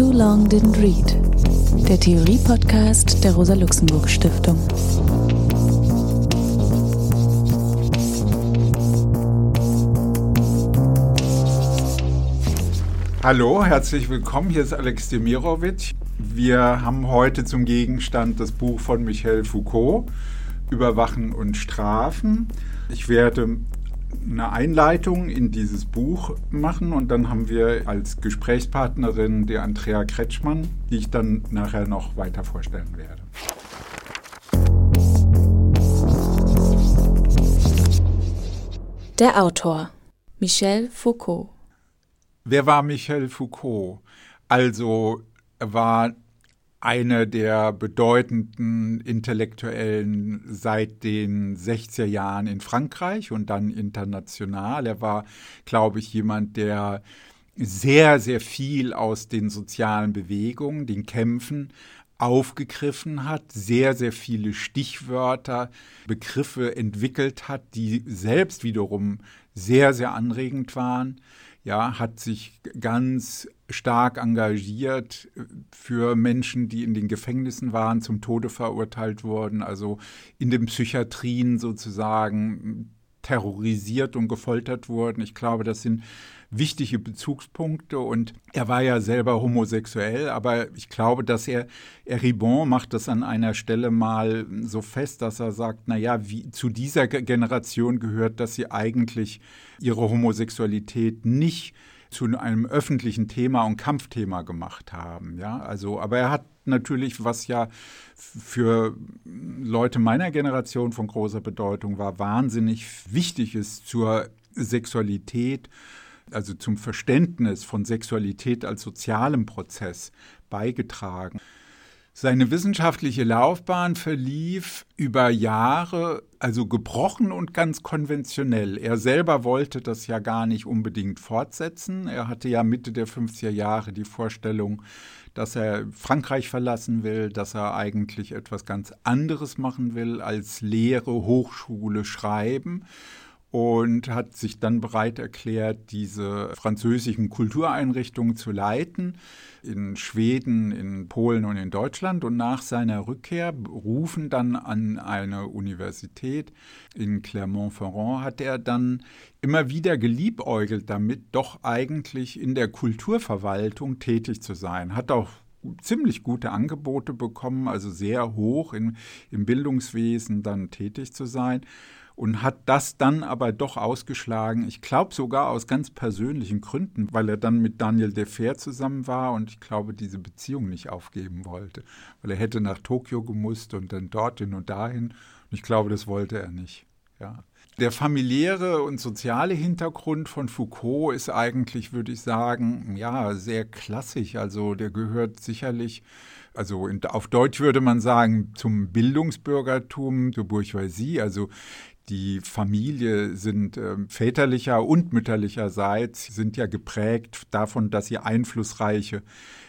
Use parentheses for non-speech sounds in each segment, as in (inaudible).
Too Long Didn't Read, der Theorie-Podcast der Rosa-Luxemburg-Stiftung. Hallo, herzlich willkommen. Hier ist Alex Demirovic. Wir haben heute zum Gegenstand das Buch von Michel Foucault, Überwachen und Strafen. Ich werde eine Einleitung in dieses Buch machen und dann haben wir als Gesprächspartnerin die Andrea Kretschmann, die ich dann nachher noch weiter vorstellen werde. Der Autor Michel Foucault. Wer war Michel Foucault? Also er war einer der bedeutenden Intellektuellen seit den 60er Jahren in Frankreich und dann international. Er war, glaube ich, jemand, der sehr, sehr viel aus den sozialen Bewegungen, den Kämpfen aufgegriffen hat, sehr, sehr viele Stichwörter, Begriffe entwickelt hat, die selbst wiederum sehr, sehr anregend waren ja, hat sich ganz stark engagiert für Menschen, die in den Gefängnissen waren, zum Tode verurteilt wurden, also in den Psychiatrien sozusagen terrorisiert und gefoltert wurden. Ich glaube, das sind wichtige Bezugspunkte und er war ja selber homosexuell, aber ich glaube, dass er, er Ribon macht das an einer Stelle mal so fest, dass er sagt, naja, wie zu dieser Generation gehört, dass sie eigentlich ihre Homosexualität nicht zu einem öffentlichen Thema und Kampfthema gemacht haben. Ja, also, aber er hat natürlich, was ja für Leute meiner Generation von großer Bedeutung war, wahnsinnig wichtig ist zur Sexualität also zum Verständnis von Sexualität als sozialem Prozess beigetragen. Seine wissenschaftliche Laufbahn verlief über Jahre, also gebrochen und ganz konventionell. Er selber wollte das ja gar nicht unbedingt fortsetzen. Er hatte ja Mitte der 50er Jahre die Vorstellung, dass er Frankreich verlassen will, dass er eigentlich etwas ganz anderes machen will als Lehre, Hochschule, Schreiben und hat sich dann bereit erklärt, diese französischen Kultureinrichtungen zu leiten in Schweden, in Polen und in Deutschland. Und nach seiner Rückkehr rufen dann an eine Universität in Clermont-Ferrand hat er dann immer wieder geliebäugelt damit, doch eigentlich in der Kulturverwaltung tätig zu sein. Hat auch ziemlich gute Angebote bekommen, also sehr hoch in, im Bildungswesen dann tätig zu sein und hat das dann aber doch ausgeschlagen. Ich glaube sogar aus ganz persönlichen Gründen, weil er dann mit Daniel Defer zusammen war und ich glaube, diese Beziehung nicht aufgeben wollte, weil er hätte nach Tokio gemusst und dann dorthin und dahin. Und ich glaube, das wollte er nicht. Ja. Der familiäre und soziale Hintergrund von Foucault ist eigentlich, würde ich sagen, ja, sehr klassisch. Also der gehört sicherlich also in, auf Deutsch würde man sagen, zum Bildungsbürgertum, zur Bourgeoisie. Also die Familie sind äh, väterlicher und mütterlicherseits sind ja geprägt davon, dass sie einflussreiche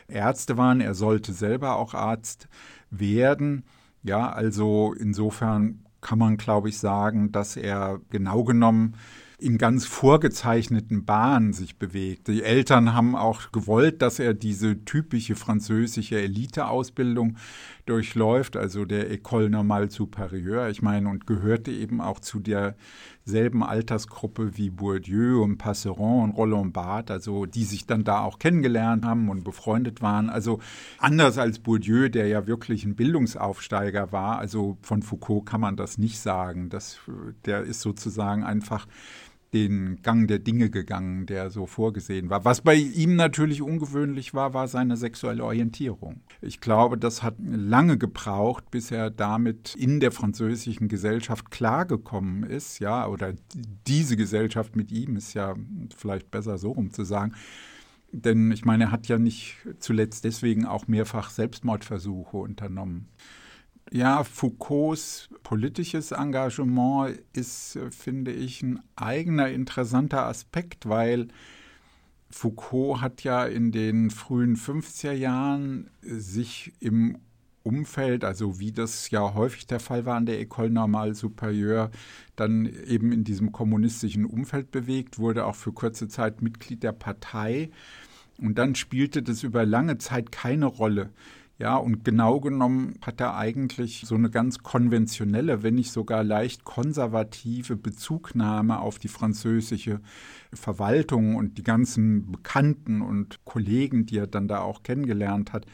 Ärzte waren. Er sollte selber auch Arzt werden. Ja, also insofern kann man, glaube ich, sagen, dass er genau genommen in ganz vorgezeichneten Bahnen sich bewegt. Die Eltern haben auch gewollt, dass er diese typische französische Eliteausbildung durchläuft, also der École Normale Supérieure. Ich meine, und gehörte eben auch zu derselben Altersgruppe wie Bourdieu und Passeron und Roland Barthes, also die sich dann da auch kennengelernt haben und befreundet waren. Also anders als Bourdieu, der ja wirklich ein Bildungsaufsteiger war, also von Foucault kann man das nicht sagen. Das, der ist sozusagen einfach den Gang der Dinge gegangen, der so vorgesehen war. Was bei ihm natürlich ungewöhnlich war, war seine sexuelle Orientierung. Ich glaube, das hat lange gebraucht, bis er damit in der französischen Gesellschaft klargekommen ist, ja, oder diese Gesellschaft mit ihm ist ja vielleicht besser so rum zu sagen. Denn ich meine, er hat ja nicht zuletzt deswegen auch mehrfach Selbstmordversuche unternommen. Ja, Foucaults politisches Engagement ist, finde ich, ein eigener interessanter Aspekt, weil Foucault hat ja in den frühen 50er Jahren sich im Umfeld, also wie das ja häufig der Fall war an der École Normale Supérieure, dann eben in diesem kommunistischen Umfeld bewegt, wurde auch für kurze Zeit Mitglied der Partei Und dann spielte das über lange Zeit keine Rolle. Ja, und genau genommen hat er eigentlich so eine ganz konventionelle, wenn nicht sogar leicht konservative Bezugnahme auf die französische Verwaltung und die ganzen Bekannten und Kollegen, die er dann da auch kennengelernt hat.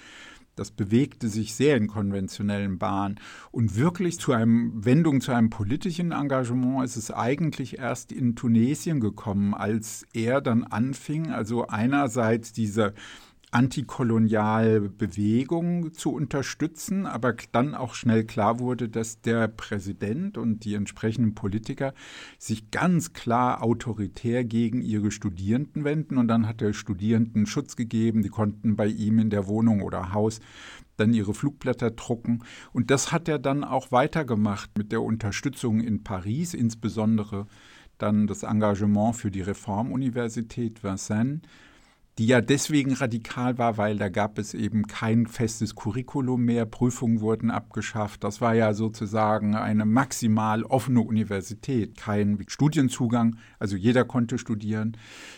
Das bewegte sich sehr in konventionellen Bahnen. Und wirklich zu einem Wendung zu einem politischen Engagement ist es eigentlich erst in Tunesien gekommen, als er dann anfing, also einerseits diese antikoloniale Bewegung zu unterstützen, aber dann auch schnell klar wurde, dass der Präsident und die entsprechenden Politiker sich ganz klar autoritär gegen ihre Studierenden wenden. Und dann hat der Studierenden Schutz gegeben, die konnten bei ihm in der Wohnung oder Haus dann ihre Flugblätter drucken. Und das hat er dann auch weitergemacht mit der Unterstützung in Paris, insbesondere dann das Engagement für die Reformuniversität Vincennes die ja deswegen radikal war, weil da gab es eben kein festes Curriculum mehr, Prüfungen wurden abgeschafft. Das war ja sozusagen eine maximal offene Universität, kein Studienzugang, also jeder konnte studieren.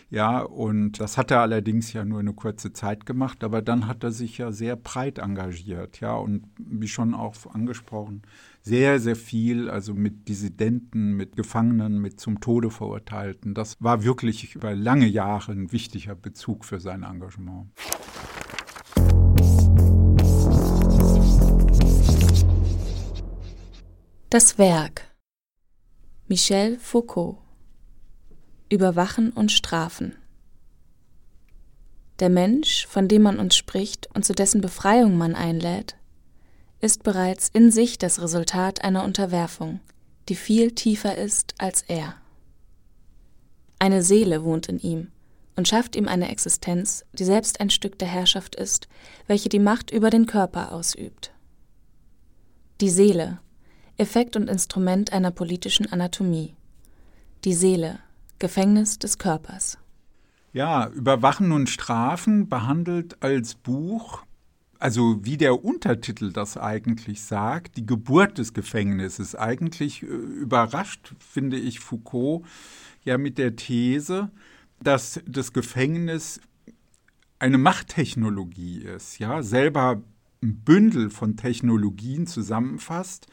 Ja, und das hat er allerdings ja nur eine kurze Zeit gemacht, aber dann hat er sich ja sehr breit engagiert, ja, und wie schon auch angesprochen, sehr, sehr viel, also mit Dissidenten, mit Gefangenen, mit zum Tode Verurteilten. Das war wirklich über lange Jahre ein wichtiger Bezug für sein Engagement. Das Werk Michel Foucault Überwachen und Strafen Der Mensch, von dem man uns spricht und zu dessen Befreiung man einlädt, ist bereits in sich das Resultat einer Unterwerfung, die viel tiefer ist als er. Eine Seele wohnt in ihm und schafft ihm eine Existenz, die selbst ein Stück der Herrschaft ist, welche die Macht über den Körper ausübt. Die Seele, Effekt und Instrument einer politischen Anatomie. Die Seele, Gefängnis des Körpers. Ja, Überwachen und Strafen behandelt als Buch also wie der Untertitel das eigentlich sagt, die Geburt des Gefängnisses. Eigentlich äh, überrascht, finde ich, Foucault ja mit der These, dass das Gefängnis eine Machttechnologie ist, ja, selber ein Bündel von Technologien zusammenfasst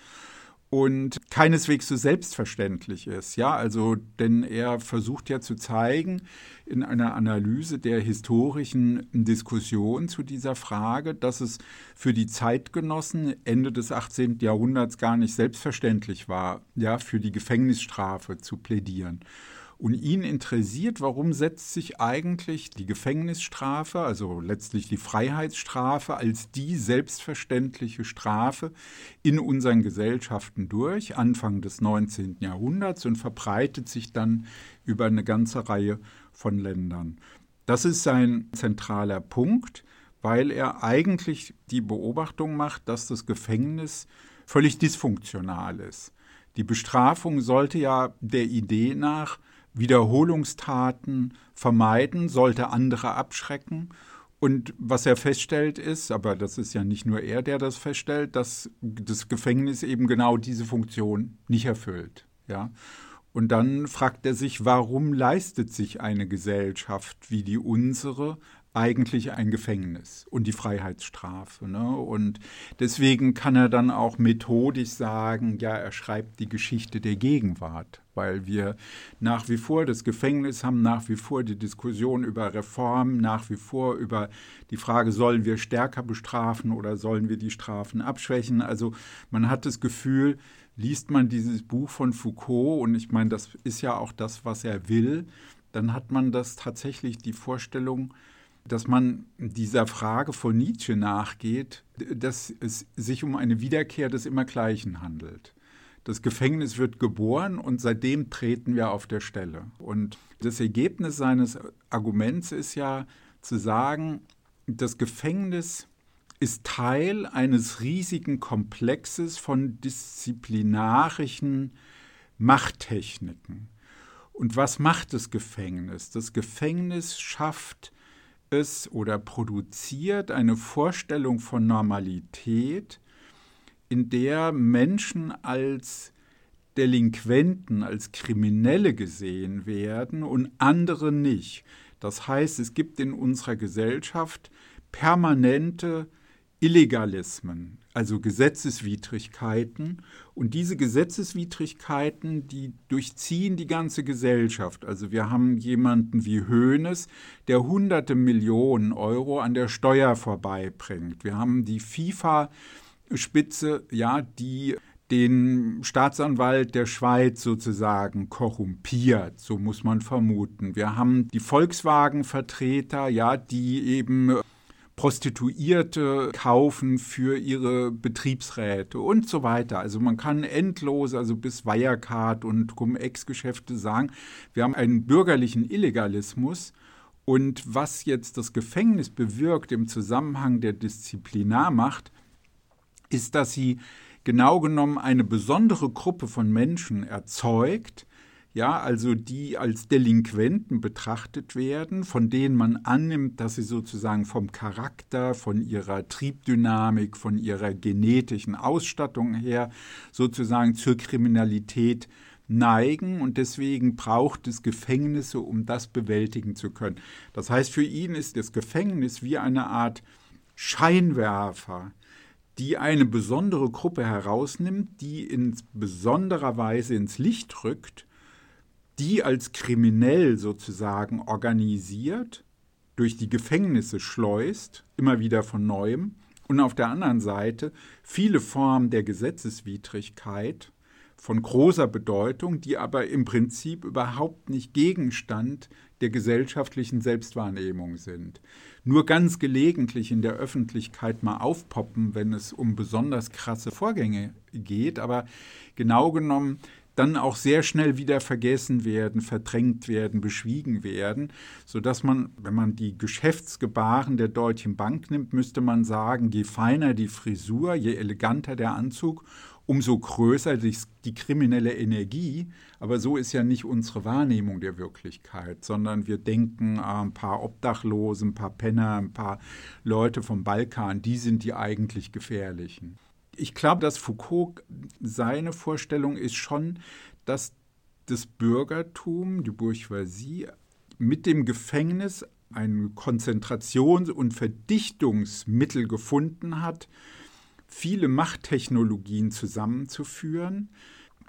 und keineswegs so selbstverständlich ist. Ja, also, denn er versucht ja zu zeigen in einer Analyse der historischen Diskussion zu dieser Frage, dass es für die Zeitgenossen Ende des 18. Jahrhunderts gar nicht selbstverständlich war, ja, für die Gefängnisstrafe zu plädieren. Und ihn interessiert, warum setzt sich eigentlich die Gefängnisstrafe, also letztlich die Freiheitsstrafe, als die selbstverständliche Strafe in unseren Gesellschaften durch, Anfang des 19. Jahrhunderts und verbreitet sich dann über eine ganze Reihe von Ländern. Das ist sein zentraler Punkt, weil er eigentlich die Beobachtung macht, dass das Gefängnis völlig dysfunktional ist. Die Bestrafung sollte ja der Idee nach Wiederholungstaten vermeiden, sollte andere abschrecken. Und was er feststellt ist, aber das ist ja nicht nur er, der das feststellt, dass das Gefängnis eben genau diese Funktion nicht erfüllt. Ja? Und dann fragt er sich, warum leistet sich eine Gesellschaft wie die unsere eigentlich ein Gefängnis und die Freiheitsstrafe. Ne? Und deswegen kann er dann auch methodisch sagen, ja, er schreibt die Geschichte der Gegenwart, weil wir nach wie vor das Gefängnis haben, nach wie vor die Diskussion über Reform, nach wie vor über die Frage, sollen wir stärker bestrafen oder sollen wir die Strafen abschwächen. Also man hat das Gefühl, liest man dieses Buch von Foucault, und ich meine, das ist ja auch das, was er will, dann hat man das tatsächlich die Vorstellung, dass man dieser Frage von Nietzsche nachgeht, dass es sich um eine Wiederkehr des Immergleichen handelt. Das Gefängnis wird geboren und seitdem treten wir auf der Stelle. Und das Ergebnis seines Arguments ist ja zu sagen, das Gefängnis ist Teil eines riesigen Komplexes von disziplinarischen Machttechniken. Und was macht das Gefängnis? Das Gefängnis schafft es oder produziert eine Vorstellung von Normalität, in der Menschen als Delinquenten, als Kriminelle gesehen werden und andere nicht. Das heißt, es gibt in unserer Gesellschaft permanente Illegalismen, also Gesetzeswidrigkeiten. Und diese Gesetzeswidrigkeiten, die durchziehen die ganze Gesellschaft. Also wir haben jemanden wie Hoeneß, der hunderte Millionen Euro an der Steuer vorbeibringt. Wir haben die FIFA-Spitze, ja, die den Staatsanwalt der Schweiz sozusagen korrumpiert, so muss man vermuten. Wir haben die Volkswagen-Vertreter, ja, die eben Prostituierte kaufen für ihre Betriebsräte und so weiter. Also man kann endlos, also bis Wirecard und Cum-Ex-Geschäfte sagen, wir haben einen bürgerlichen Illegalismus. Und was jetzt das Gefängnis bewirkt im Zusammenhang der Disziplinarmacht, ist, dass sie genau genommen eine besondere Gruppe von Menschen erzeugt, ja, also die als Delinquenten betrachtet werden, von denen man annimmt, dass sie sozusagen vom Charakter, von ihrer Triebdynamik, von ihrer genetischen Ausstattung her sozusagen zur Kriminalität neigen und deswegen braucht es Gefängnisse, um das bewältigen zu können. Das heißt, für ihn ist das Gefängnis wie eine Art Scheinwerfer, die eine besondere Gruppe herausnimmt, die in besonderer Weise ins Licht rückt die als kriminell sozusagen organisiert, durch die Gefängnisse schleust, immer wieder von neuem, und auf der anderen Seite viele Formen der Gesetzeswidrigkeit von großer Bedeutung, die aber im Prinzip überhaupt nicht Gegenstand der gesellschaftlichen Selbstwahrnehmung sind. Nur ganz gelegentlich in der Öffentlichkeit mal aufpoppen, wenn es um besonders krasse Vorgänge geht, aber genau genommen dann auch sehr schnell wieder vergessen werden, verdrängt werden, beschwiegen werden, sodass man, wenn man die Geschäftsgebaren der Deutschen Bank nimmt, müsste man sagen, je feiner die Frisur, je eleganter der Anzug, umso größer die, kriminelle Energie. Aber so ist ja nicht unsere Wahrnehmung der Wirklichkeit, sondern wir denken, ah, ein paar Obdachlose, ein paar Penner, ein paar Leute vom Balkan, die sind die eigentlich gefährlichen ich glaube, dass Foucault, seine Vorstellung ist schon, dass das Bürgertum, die Bourgeoisie, mit dem Gefängnis ein Konzentrations- und Verdichtungsmittel gefunden hat, viele Machttechnologien zusammenzuführen,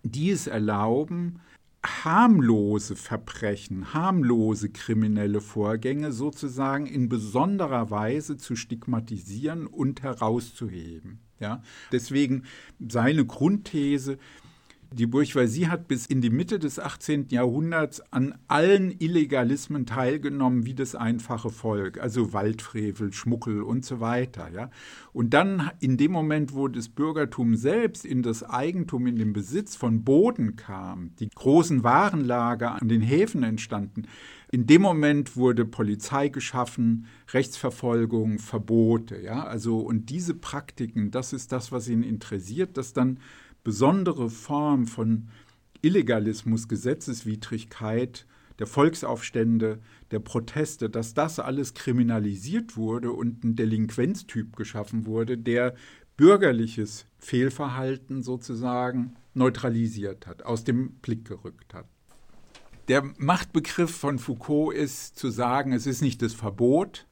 die es erlauben, harmlose Verbrechen, harmlose kriminelle Vorgänge sozusagen in besonderer Weise zu stigmatisieren und herauszuheben. Ja? Deswegen seine Grundthese, die Bourgeoisie hat bis in die Mitte des 18. Jahrhunderts an allen Illegalismen teilgenommen, wie das einfache Volk, also Waldfrevel, Schmuckel und so weiter. Ja? Und dann in dem Moment, wo das Bürgertum selbst in das Eigentum, in den Besitz von Boden kam, die großen Warenlager an den Häfen entstanden, in dem Moment wurde Polizei geschaffen, Rechtsverfolgung, Verbote, ja, also und diese Praktiken, das ist das, was ihn interessiert, dass dann besondere Formen von Illegalismus, Gesetzeswidrigkeit, der Volksaufstände, der Proteste, dass das alles kriminalisiert wurde und ein Delinquenztyp geschaffen wurde, der bürgerliches Fehlverhalten sozusagen neutralisiert hat, aus dem Blick gerückt hat. Der Machtbegriff von Foucault ist zu sagen, es ist nicht das Verbot,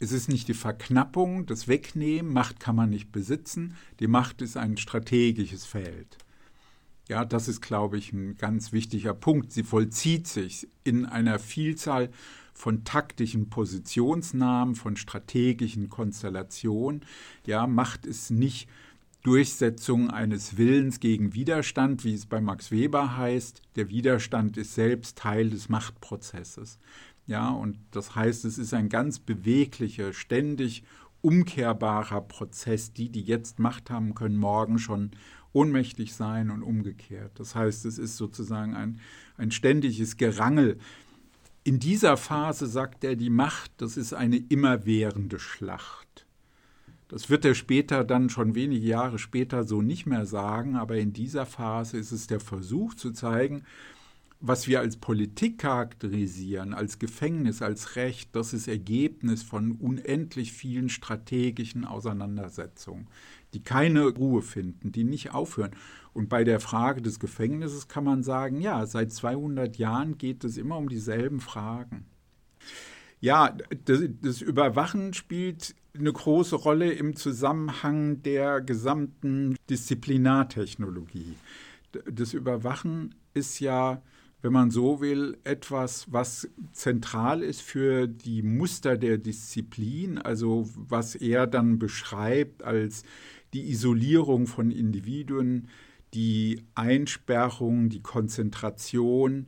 es ist nicht die Verknappung, das Wegnehmen, Macht kann man nicht besitzen, die Macht ist ein strategisches Feld. Ja, das ist, glaube ich, ein ganz wichtiger Punkt. Sie vollzieht sich in einer Vielzahl von taktischen Positionsnahmen, von strategischen Konstellationen. Ja, Macht ist nicht Durchsetzung eines Willens gegen Widerstand, wie es bei Max Weber heißt. Der Widerstand ist selbst Teil des Machtprozesses. Ja, und das heißt, es ist ein ganz beweglicher, ständig umkehrbarer Prozess. Die, die jetzt Macht haben, können morgen schon ohnmächtig sein und umgekehrt. Das heißt, es ist sozusagen ein, ein ständiges Gerangel. In dieser Phase sagt er, die Macht, das ist eine immerwährende Schlacht. Das wird er später dann schon wenige Jahre später so nicht mehr sagen, aber in dieser Phase ist es der Versuch zu zeigen, was wir als Politik charakterisieren, als Gefängnis, als Recht, das ist Ergebnis von unendlich vielen strategischen Auseinandersetzungen, die keine Ruhe finden, die nicht aufhören. Und bei der Frage des Gefängnisses kann man sagen, ja, seit 200 Jahren geht es immer um dieselben Fragen. Ja, das, das, Überwachen spielt eine große Rolle im Zusammenhang der gesamten Disziplinartechnologie. Das Überwachen ist ja, wenn man so will, etwas, was zentral ist für die Muster der Disziplin, also was er dann beschreibt als die Isolierung von Individuen, die Einsperrung, die Konzentration,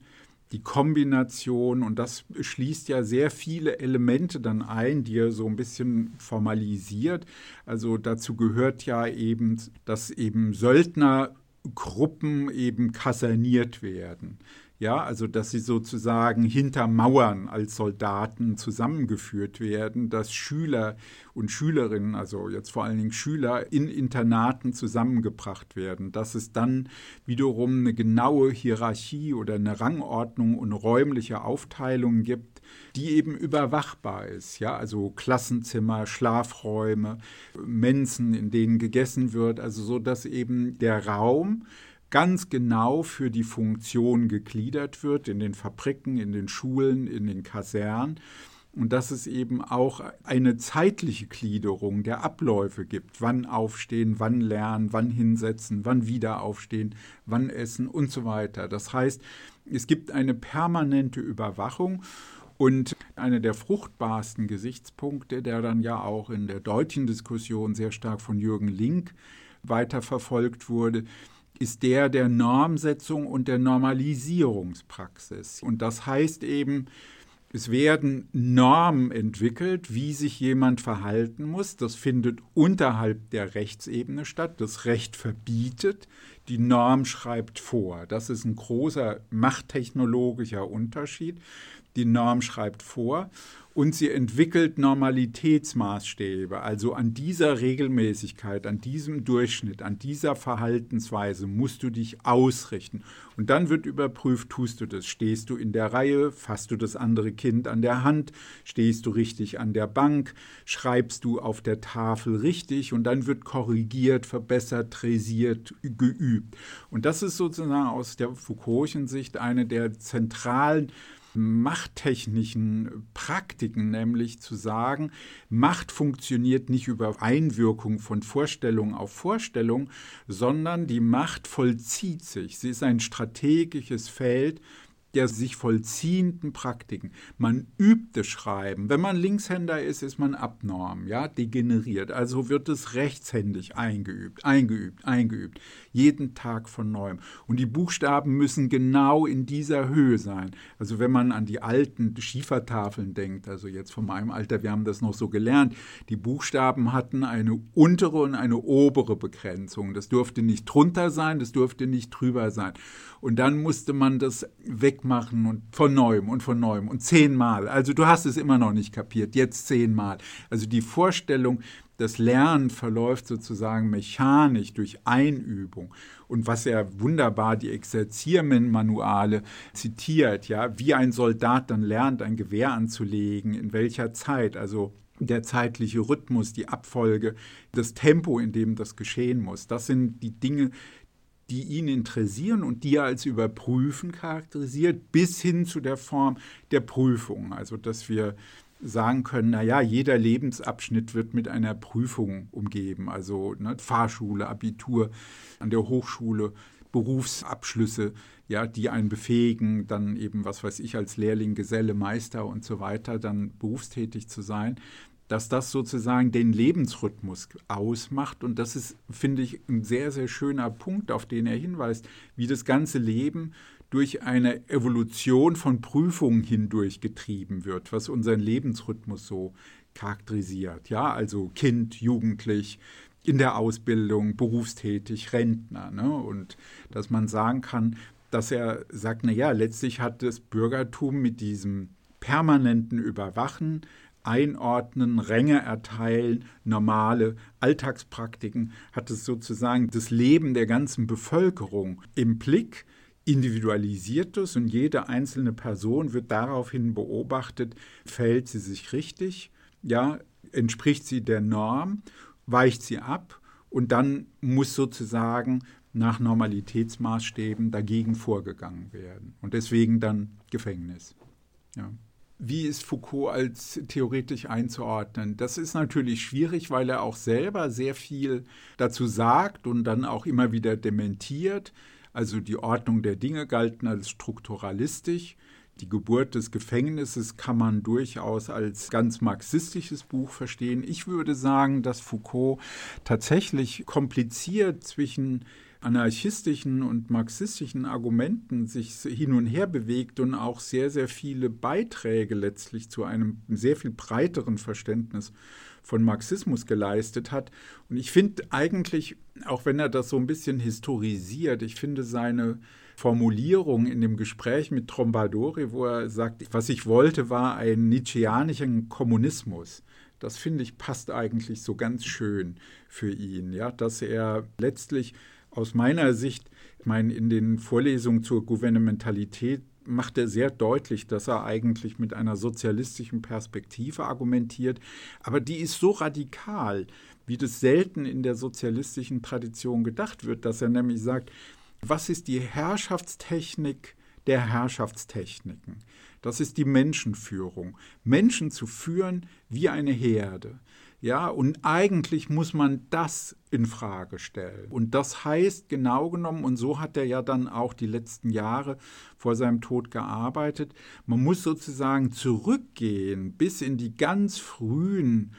die Kombination und das schließt ja sehr viele Elemente dann ein, die er so ein bisschen formalisiert. Also dazu gehört ja eben, dass eben Söldnergruppen eben kaserniert werden. Ja, also dass sie sozusagen hinter Mauern als Soldaten zusammengeführt werden, dass Schüler und Schülerinnen, also jetzt vor allen Dingen Schüler, in Internaten zusammengebracht werden, dass es dann wiederum eine genaue Hierarchie oder eine Rangordnung und räumliche Aufteilung gibt, die eben überwachbar ist. Ja, also Klassenzimmer, Schlafräume, Mensen, in denen gegessen wird, also so, dass eben der Raum ganz genau für die Funktion gegliedert wird in den Fabriken, in den Schulen, in den Kasernen und dass es eben auch eine zeitliche Gliederung der Abläufe gibt. Wann aufstehen, wann lernen, wann hinsetzen, wann wieder aufstehen, wann essen und so weiter. Das heißt, es gibt eine permanente Überwachung und einer der fruchtbarsten Gesichtspunkte, der dann ja auch in der deutschen Diskussion sehr stark von Jürgen Link weiterverfolgt wurde, ist der der Normsetzung und der Normalisierungspraxis. Und das heißt eben, es werden Normen entwickelt, wie sich jemand verhalten muss. Das findet unterhalb der Rechtsebene statt. Das Recht verbietet, die Norm schreibt vor. Das ist ein großer machttechnologischer Unterschied. Die Norm schreibt vor und sie entwickelt Normalitätsmaßstäbe. Also an dieser Regelmäßigkeit, an diesem Durchschnitt, an dieser Verhaltensweise musst du dich ausrichten. Und dann wird überprüft, tust du das? Stehst du in der Reihe? Fasst du das andere Kind an der Hand? Stehst du richtig an der Bank? Schreibst du auf der Tafel richtig? Und dann wird korrigiert, verbessert, träsiert, geübt. Und das ist sozusagen aus der Foucault'schen Sicht eine der zentralen machttechnischen Praktiken, nämlich zu sagen, Macht funktioniert nicht über Einwirkung von Vorstellung auf Vorstellung, sondern die Macht vollzieht sich. Sie ist ein strategisches Feld, der sich vollziehenden Praktiken. Man übt das Schreiben. Wenn man Linkshänder ist, ist man abnorm, ja, degeneriert. Also wird es rechtshändig eingeübt, eingeübt, eingeübt. Jeden Tag von neuem. Und die Buchstaben müssen genau in dieser Höhe sein. Also wenn man an die alten Schiefertafeln denkt, also jetzt von meinem Alter, wir haben das noch so gelernt, die Buchstaben hatten eine untere und eine obere Begrenzung. Das durfte nicht drunter sein, das durfte nicht drüber sein. Und dann musste man das wegmachen und von neuem und von neuem und zehnmal. Also du hast es immer noch nicht kapiert, jetzt zehnmal. Also die Vorstellung, das Lernen verläuft sozusagen mechanisch durch Einübung. Und was er wunderbar die Exerziermanuale zitiert, ja, wie ein Soldat dann lernt, ein Gewehr anzulegen, in welcher Zeit, also der zeitliche Rhythmus, die Abfolge, das Tempo, in dem das geschehen muss. Das sind die Dinge, die ihn interessieren und die er als Überprüfen charakterisiert, bis hin zu der Form der Prüfung. Also, dass wir sagen können, naja, jeder Lebensabschnitt wird mit einer Prüfung umgeben. Also ne, Fahrschule, Abitur, an der Hochschule, Berufsabschlüsse, ja, die einen befähigen, dann eben, was weiß ich, als Lehrling, Geselle, Meister und so weiter, dann berufstätig zu sein dass das sozusagen den Lebensrhythmus ausmacht. Und das ist, finde ich, ein sehr, sehr schöner Punkt, auf den er hinweist, wie das ganze Leben durch eine Evolution von Prüfungen hindurch getrieben wird, was unseren Lebensrhythmus so charakterisiert. Ja, also Kind, Jugendlich, in der Ausbildung, berufstätig, Rentner. Ne? Und dass man sagen kann, dass er sagt, na ja, letztlich hat das Bürgertum mit diesem permanenten Überwachen einordnen, Ränge erteilen, normale Alltagspraktiken, hat es sozusagen das Leben der ganzen Bevölkerung im Blick, individualisiert es und jede einzelne Person wird daraufhin beobachtet, verhält sie sich richtig, ja, entspricht sie der Norm, weicht sie ab und dann muss sozusagen nach Normalitätsmaßstäben dagegen vorgegangen werden und deswegen dann Gefängnis. Ja. Wie ist Foucault als theoretisch einzuordnen? Das ist natürlich schwierig, weil er auch selber sehr viel dazu sagt und dann auch immer wieder dementiert. Also die Ordnung der Dinge galten als strukturalistisch. Die Geburt des Gefängnisses kann man durchaus als ganz marxistisches Buch verstehen. Ich würde sagen, dass Foucault tatsächlich kompliziert zwischen anarchistischen und marxistischen Argumenten sich hin und her bewegt und auch sehr, sehr viele Beiträge letztlich zu einem sehr viel breiteren Verständnis von Marxismus geleistet hat. Und ich finde eigentlich, auch wenn er das so ein bisschen historisiert, ich finde seine Formulierung in dem Gespräch mit Trombadori, wo er sagt, was ich wollte, war einen Nietzscheanischen Kommunismus. Das finde ich passt eigentlich so ganz schön für ihn, ja, dass er letztlich aus meiner Sicht, ich meine, in den Vorlesungen zur Gouvernementalität macht er sehr deutlich, dass er eigentlich mit einer sozialistischen Perspektive argumentiert, aber die ist so radikal, wie das selten in der sozialistischen Tradition gedacht wird, dass er nämlich sagt, was ist die Herrschaftstechnik der Herrschaftstechniken? Das ist die Menschenführung. Menschen zu führen wie eine Herde. Ja, und eigentlich muss man das in Frage stellen. Und das heißt genau genommen, und so hat er ja dann auch die letzten Jahre vor seinem Tod gearbeitet, man muss sozusagen zurückgehen bis in die ganz frühen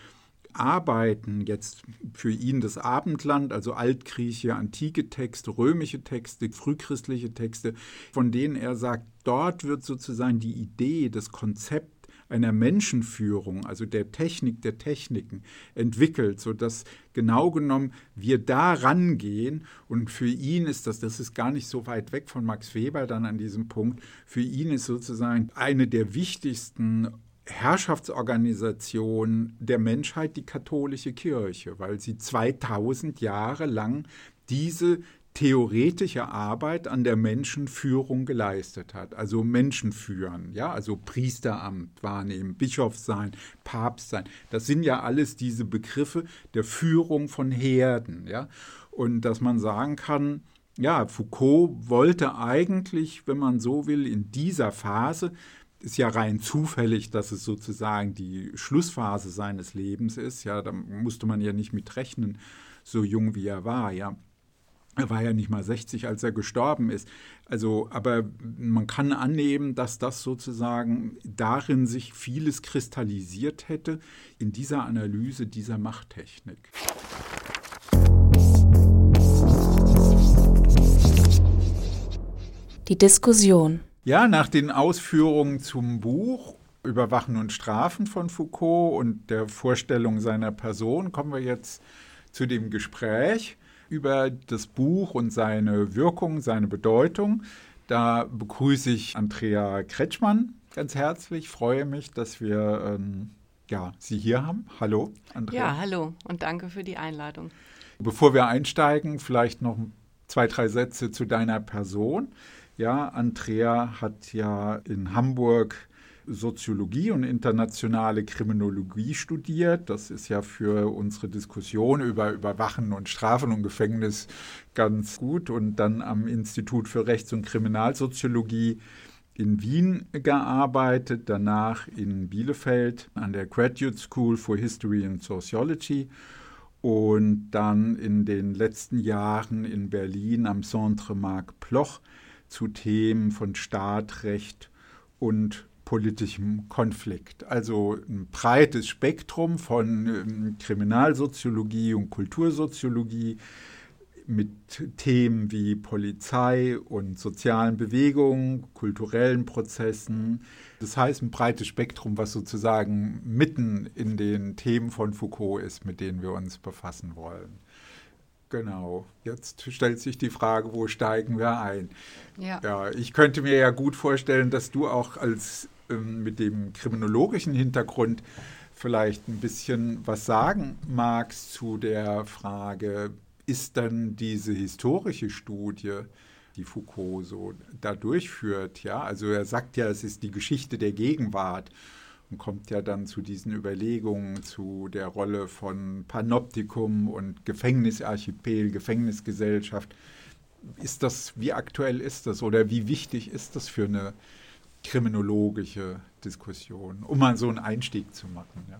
Arbeiten, jetzt für ihn das Abendland, also altgriechische, antike Texte, römische Texte, frühchristliche Texte, von denen er sagt, dort wird sozusagen die Idee, das Konzept einer Menschenführung, also der Technik der Techniken, entwickelt, sodass genau genommen wir da rangehen. Und für ihn ist das, das ist gar nicht so weit weg von Max Weber dann an diesem Punkt, für ihn ist sozusagen eine der wichtigsten Herrschaftsorganisationen der Menschheit die katholische Kirche, weil sie 2000 Jahre lang diese theoretische Arbeit an der Menschenführung geleistet hat. Also Menschen führen, ja, also Priesteramt wahrnehmen, Bischof sein, Papst sein. Das sind ja alles diese Begriffe der Führung von Herden, ja. Und dass man sagen kann, ja, Foucault wollte eigentlich, wenn man so will, in dieser Phase ist ja rein zufällig, dass es sozusagen die Schlussphase seines Lebens ist. Ja, da musste man ja nicht mit rechnen, so jung wie er war. Ja, er war ja nicht mal 60, als er gestorben ist. Also, aber man kann annehmen, dass das sozusagen darin sich vieles kristallisiert hätte in dieser Analyse dieser Machttechnik. Die Diskussion. Ja, nach den Ausführungen zum Buch Überwachen und Strafen von Foucault und der Vorstellung seiner Person kommen wir jetzt zu dem Gespräch über das Buch und seine Wirkung, seine Bedeutung. Da begrüße ich Andrea Kretschmann ganz herzlich. Freue mich, dass wir ähm, ja, Sie hier haben. Hallo, Andrea. Ja, hallo und danke für die Einladung. Bevor wir einsteigen, vielleicht noch zwei, drei Sätze zu deiner Person. Ja, Andrea hat ja in Hamburg Soziologie und internationale Kriminologie studiert. Das ist ja für unsere Diskussion über Überwachen und Strafen und Gefängnis ganz gut. Und dann am Institut für Rechts- und Kriminalsoziologie in Wien gearbeitet, danach in Bielefeld an der Graduate School for History and Sociology und dann in den letzten Jahren in Berlin am Centre Marc Ploch zu Themen von Staat, Recht und politischem Konflikt. Also ein breites Spektrum von ähm, Kriminalsoziologie und Kultursoziologie mit Themen wie Polizei und sozialen Bewegungen, kulturellen Prozessen. Das heißt ein breites Spektrum, was sozusagen mitten in den Themen von Foucault ist, mit denen wir uns befassen wollen. Genau. Jetzt stellt sich die Frage, wo steigen wir ein? Ja. ja. Ich könnte mir ja gut vorstellen, dass du auch als mit dem kriminologischen Hintergrund vielleicht ein bisschen was sagen magst zu der Frage, ist dann diese historische Studie, die Foucault so da durchführt, ja, also er sagt ja, es ist die Geschichte der Gegenwart und kommt ja dann zu diesen Überlegungen zu der Rolle von Panoptikum und Gefängnisarchipel, Gefängnisgesellschaft. Ist das, wie aktuell ist das oder wie wichtig ist das für eine kriminologische Diskussion, um mal so einen Einstieg zu machen. Ja.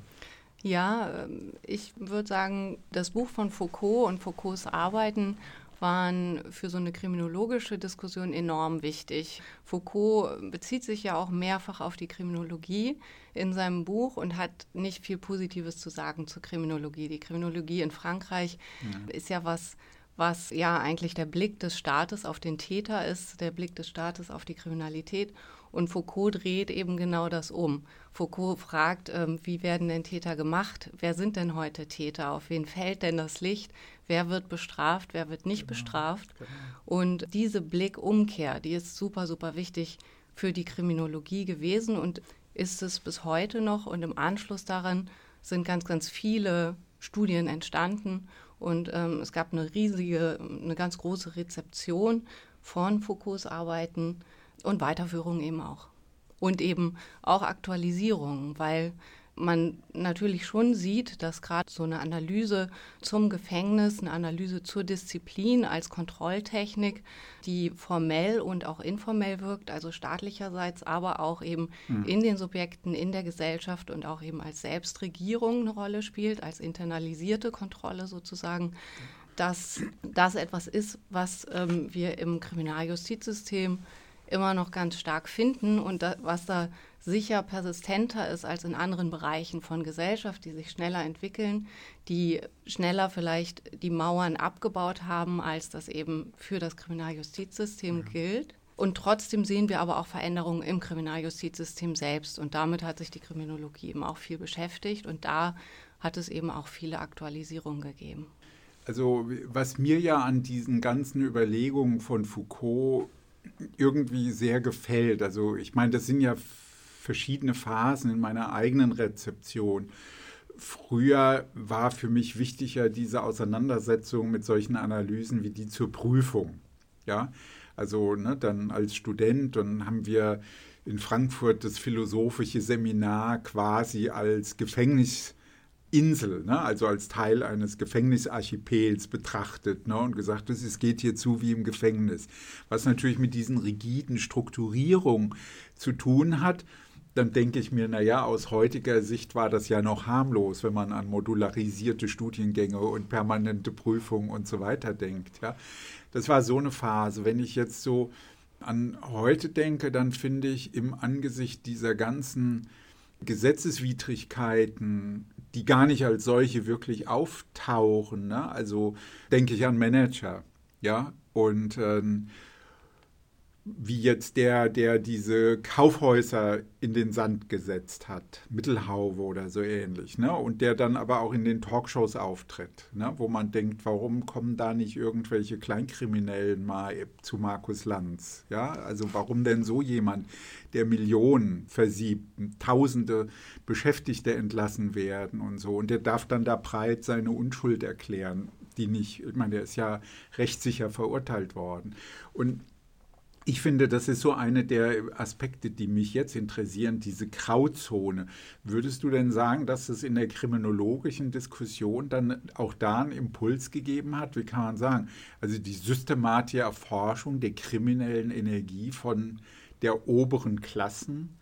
Ja, ähm, ich würde sagen, das Buch von Foucault und Foucaults Arbeiten waren für so eine kriminologische Diskussion enorm wichtig. Foucault bezieht sich ja auch mehrfach auf die Kriminologie in seinem Buch und hat nicht viel Positives zu sagen zur Kriminologie. Die Kriminologie in Frankreich ja. ist ja was, was ja eigentlich der Blick des Staates auf den Täter ist, der Blick des Staates auf die Kriminalität. Und Foucault dreht eben genau das um. Foucault fragt, ähm, wie werden denn Täter gemacht? Wer sind denn heute Täter? Auf wen fällt denn das Licht? Wer wird bestraft? Wer wird nicht genau, bestraft? Genau. Und diese Blickumkehr, die ist super, super wichtig für die Kriminologie gewesen und ist es bis heute noch. Und im Anschluss daran sind ganz, ganz viele Studien entstanden und ähm, es gab eine riesige, eine ganz große Rezeption von Foucaults Arbeiten und Weiterführung eben auch. Und eben auch Aktualisierung, weil man natürlich schon sieht, dass gerade so eine Analyse zum Gefängnis, eine Analyse zur Disziplin als Kontrolltechnik, die formell und auch informell wirkt, also staatlicherseits, aber auch eben mhm. in den Subjekten, in der Gesellschaft und auch eben als Selbstregierung eine Rolle spielt, als internalisierte Kontrolle sozusagen, dass das etwas ist, was ähm, wir im Kriminaljustizsystem immer noch ganz stark finden und da, was da sicher persistenter ist als in anderen Bereichen von Gesellschaft, die sich schneller entwickeln, die schneller vielleicht die Mauern abgebaut haben, als das eben für das Kriminaljustizsystem ja. gilt. Und trotzdem sehen wir aber auch Veränderungen im Kriminaljustizsystem selbst. Und damit hat sich die Kriminologie eben auch viel beschäftigt. Und da hat es eben auch viele Aktualisierungen gegeben. Also was mir ja an diesen ganzen Überlegungen von Foucault irgendwie sehr gefällt. Also ich meine, das sind ja verschiedene Phasen in meiner eigenen Rezeption. Früher war für mich wichtiger diese Auseinandersetzung mit solchen Analysen wie die zur Prüfung. Ja, also ne, dann als Student, dann haben wir in Frankfurt das philosophische Seminar quasi als Gefängnis Insel, ne, also als Teil eines Gefängnisarchipels betrachtet ne, und gesagt, es geht hier zu wie im Gefängnis. Was natürlich mit diesen rigiden Strukturierungen zu tun hat, dann denke ich mir, naja, aus heutiger Sicht war das ja noch harmlos, wenn man an modularisierte Studiengänge und permanente Prüfungen und so weiter denkt. Ja. Das war so eine Phase. Wenn ich jetzt so an heute denke, dann finde ich im Angesicht dieser ganzen Gesetzeswidrigkeiten, die gar nicht als solche wirklich auftauchen. Ne? Also denke ich an Manager, ja, und ähm, wie jetzt der, der diese Kaufhäuser in den Sand gesetzt hat, Mittelhauwe oder so ähnlich, ne? und der dann aber auch in den Talkshows auftritt, ne? wo man denkt, warum kommen da nicht irgendwelche Kleinkriminellen mal zu Markus Lanz? Ja? Also warum denn so jemand, der Millionen versiebt, Tausende Beschäftigte entlassen werden und so, und der darf dann da breit seine Unschuld erklären, die nicht, ich meine, der ist ja rechtssicher verurteilt worden. Und ich finde, das ist so eine der Aspekte, die mich jetzt interessieren, diese Grauzone. Würdest du denn sagen, dass es in der kriminologischen Diskussion dann auch da einen Impuls gegeben hat? Wie kann man sagen? Also die systematische Erforschung der kriminellen Energie von der oberen Klassen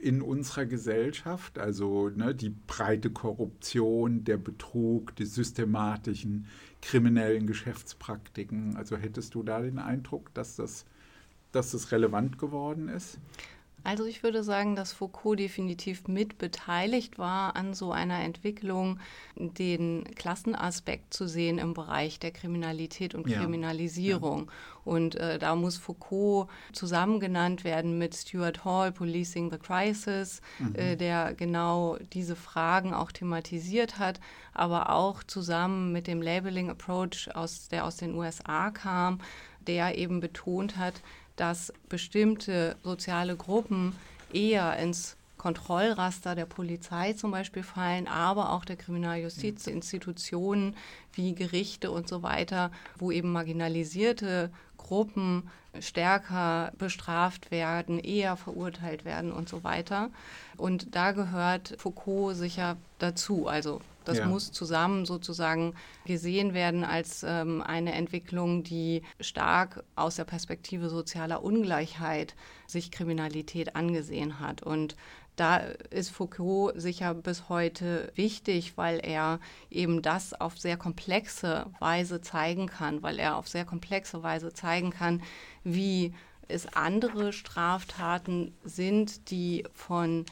in unserer Gesellschaft, also ne, die breite Korruption, der Betrug, die systematischen kriminellen Geschäftspraktiken. Also hättest du da den Eindruck, dass das dass es relevant geworden ist? Also ich würde sagen, dass Foucault definitiv mit beteiligt war an so einer Entwicklung, den Klassenaspekt zu sehen im Bereich der Kriminalität und Kriminalisierung. Ja. Und äh, da muss Foucault zusammen genannt werden mit Stuart Hall, Policing the Crisis, mhm. äh, der genau diese Fragen auch thematisiert hat, aber auch zusammen mit dem Labeling Approach, aus, der aus den USA kam, der eben betont hat, dass bestimmte soziale Gruppen eher ins Kontrollraster der Polizei zum Beispiel fallen, aber auch der Kriminaljustizinstitutionen wie Gerichte und so weiter, wo eben marginalisierte Gruppen stärker bestraft werden, eher verurteilt werden und so weiter. Und da gehört Foucault sicher dazu. Also Das ja. muss zusammen sozusagen gesehen werden als ähm, eine Entwicklung, die stark aus der Perspektive sozialer Ungleichheit sich Kriminalität angesehen hat. Und da ist Foucault sicher bis heute wichtig, weil er eben das auf sehr komplexe Weise zeigen kann, weil er auf sehr komplexe Weise zeigen kann, wie es andere Straftaten sind, die von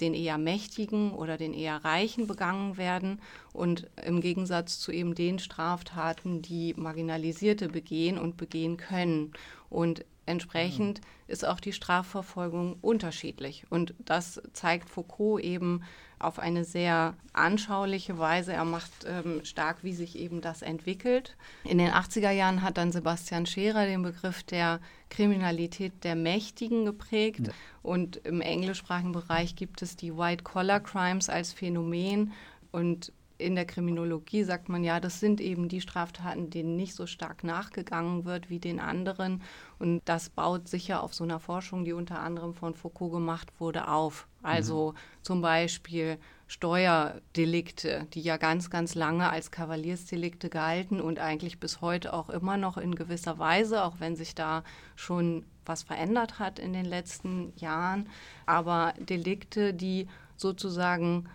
den eher Mächtigen oder den eher Reichen begangen werden und im Gegensatz zu eben den Straftaten, die Marginalisierte begehen und begehen können. Und entsprechend mhm. ist auch die Strafverfolgung unterschiedlich. Und das zeigt Foucault eben auf eine sehr anschauliche Weise. Er macht ähm, stark, wie sich eben das entwickelt. In den 80er Jahren hat dann Sebastian Scherer den Begriff der Kriminalität der Mächtigen geprägt. Ja. Und im englischsprachigen Bereich gibt es die White-Collar-Crimes als Phänomen. Und in der Kriminologie sagt man ja, das sind eben die Straftaten, denen nicht so stark nachgegangen wird wie den anderen. Und das baut sicher auf so einer Forschung, die unter anderem von Foucault gemacht wurde, auf. Also mhm. zum Beispiel Steuerdelikte, die ja ganz, ganz lange als Kavaliersdelikte galten und eigentlich bis heute auch immer noch in gewisser Weise, auch wenn sich da schon was verändert hat in den letzten Jahren. Aber Delikte, die sozusagen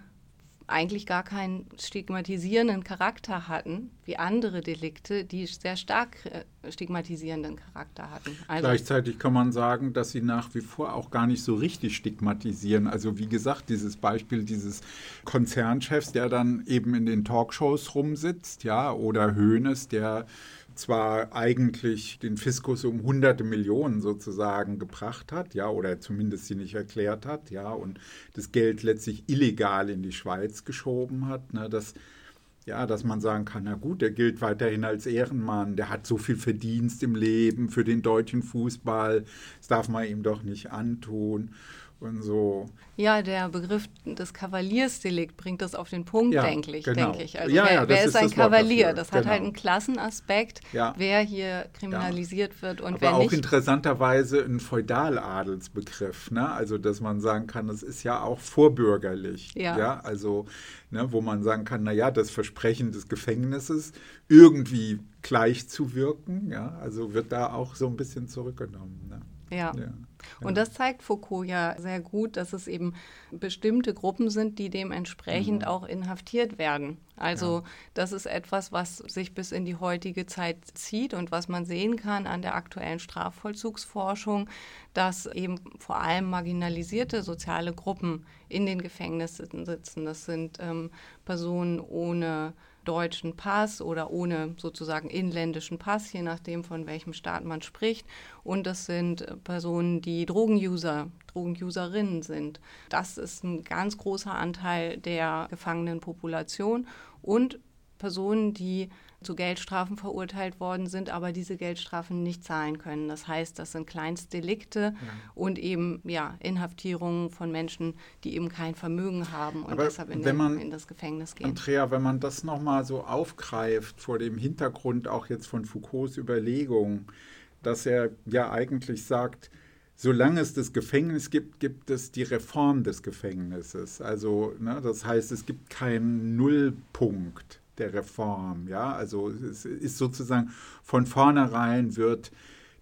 eigentlich gar keinen stigmatisierenden Charakter hatten, wie andere Delikte, die sehr stark äh, stigmatisierenden Charakter hatten. Also Gleichzeitig kann man sagen, dass sie nach wie vor auch gar nicht so richtig stigmatisieren. Also wie gesagt, dieses Beispiel dieses Konzernchefs, der dann eben in den Talkshows rumsitzt, ja, oder Hoeneß, der zwar eigentlich den Fiskus um hunderte Millionen sozusagen gebracht hat, ja, oder zumindest sie nicht erklärt hat, ja, und das Geld letztlich illegal in die Schweiz geschoben hat, ne, dass, ja, dass man sagen kann, na gut, der gilt weiterhin als Ehrenmann, der hat so viel Verdienst im Leben für den deutschen Fußball, das darf man ihm doch nicht antun und so. Ja, der Begriff des Kavaliersdelikt bringt das auf den Punkt, ja, denke ich. Genau. Denk ich. Also ja, wer, ja, wer ist ein Kavalier? Das hat genau. halt einen Klassenaspekt, wer hier kriminalisiert wird und Aber wer auch nicht. interessanterweise ein Feudaladelsbegriff. Ne? Also, dass man sagen kann, das ist ja auch vorbürgerlich. Ja. Also, ne, wo man sagen kann, naja, das Versprechen des Gefängnisses irgendwie gleich zu wirken, ja, also wird da auch so ein bisschen zurückgenommen. Ne? Ja. ja. Und das zeigt Foucault ja sehr gut, dass es eben bestimmte Gruppen sind, die dementsprechend mhm. auch inhaftiert werden. Also ja. das ist etwas, was sich bis in die heutige Zeit zieht und was man sehen kann an der aktuellen Strafvollzugsforschung, dass eben vor allem marginalisierte soziale Gruppen in den Gefängnissen sitzen. Das sind ähm, Personen ohne deutschen Pass oder ohne sozusagen inländischen Pass, je nachdem von welchem Staat man spricht. Und das sind Personen, die Drogenuser, Drogenuserinnen sind. Das ist ein ganz großer Anteil der Gefangenenpopulation und Personen, die zu Geldstrafen verurteilt worden sind, aber diese Geldstrafen nicht zahlen können. Das heißt, das sind Kleinstdelikte ja. und eben ja, Inhaftierungen von Menschen, die eben kein Vermögen haben und aber deshalb in, den, man, in, das Gefängnis gehen. Andrea, wenn man das nochmal so aufgreift, vor dem Hintergrund auch jetzt von Foucaults Überlegungen, dass er ja eigentlich sagt, solange es das Gefängnis gibt, gibt es die Reform des Gefängnisses. Also, ne, das heißt, es gibt keinen Nullpunkt der Reform. Ja? Also es ist sozusagen von vornherein wird